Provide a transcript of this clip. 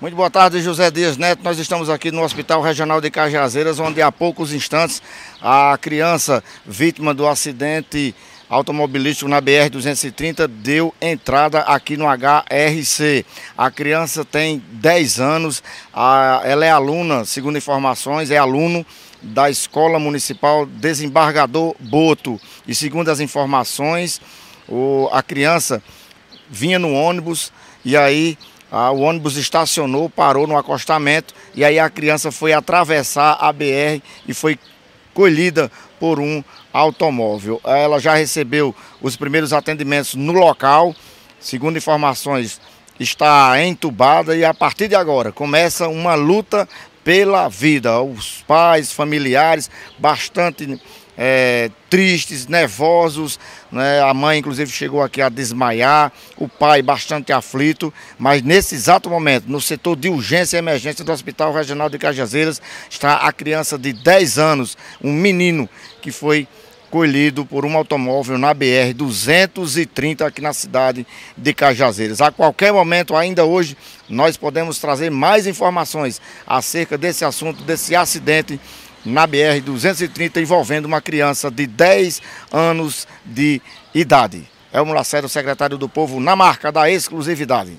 Muito boa tarde, José Dias Neto. Nós estamos aqui no Hospital Regional de Cajazeiras, onde há poucos instantes a criança vítima do acidente automobilístico na BR-230 deu entrada aqui no HRC. A criança tem 10 anos, ela é aluna, segundo informações, é aluno da Escola Municipal Desembargador Boto. E segundo as informações, a criança vinha no ônibus e aí ah, o ônibus estacionou, parou no acostamento e aí a criança foi atravessar a BR e foi colhida por um automóvel. Ela já recebeu os primeiros atendimentos no local, segundo informações, está entubada e a partir de agora começa uma luta pela vida. Os pais, familiares, bastante é, tristes, nervosos. Né? A mãe, inclusive, chegou aqui a desmaiar, o pai bastante aflito. Mas nesse exato momento, no setor de urgência e emergência do Hospital Regional de Cajazeiras, está a criança de 10 anos, um menino que foi colhido por um automóvel na BR 230 aqui na cidade de Cajazeiras. A qualquer momento, ainda hoje, nós podemos trazer mais informações acerca desse assunto, desse acidente na BR-230 envolvendo uma criança de 10 anos de idade. É o Lacerda, secretário do Povo, na marca da exclusividade.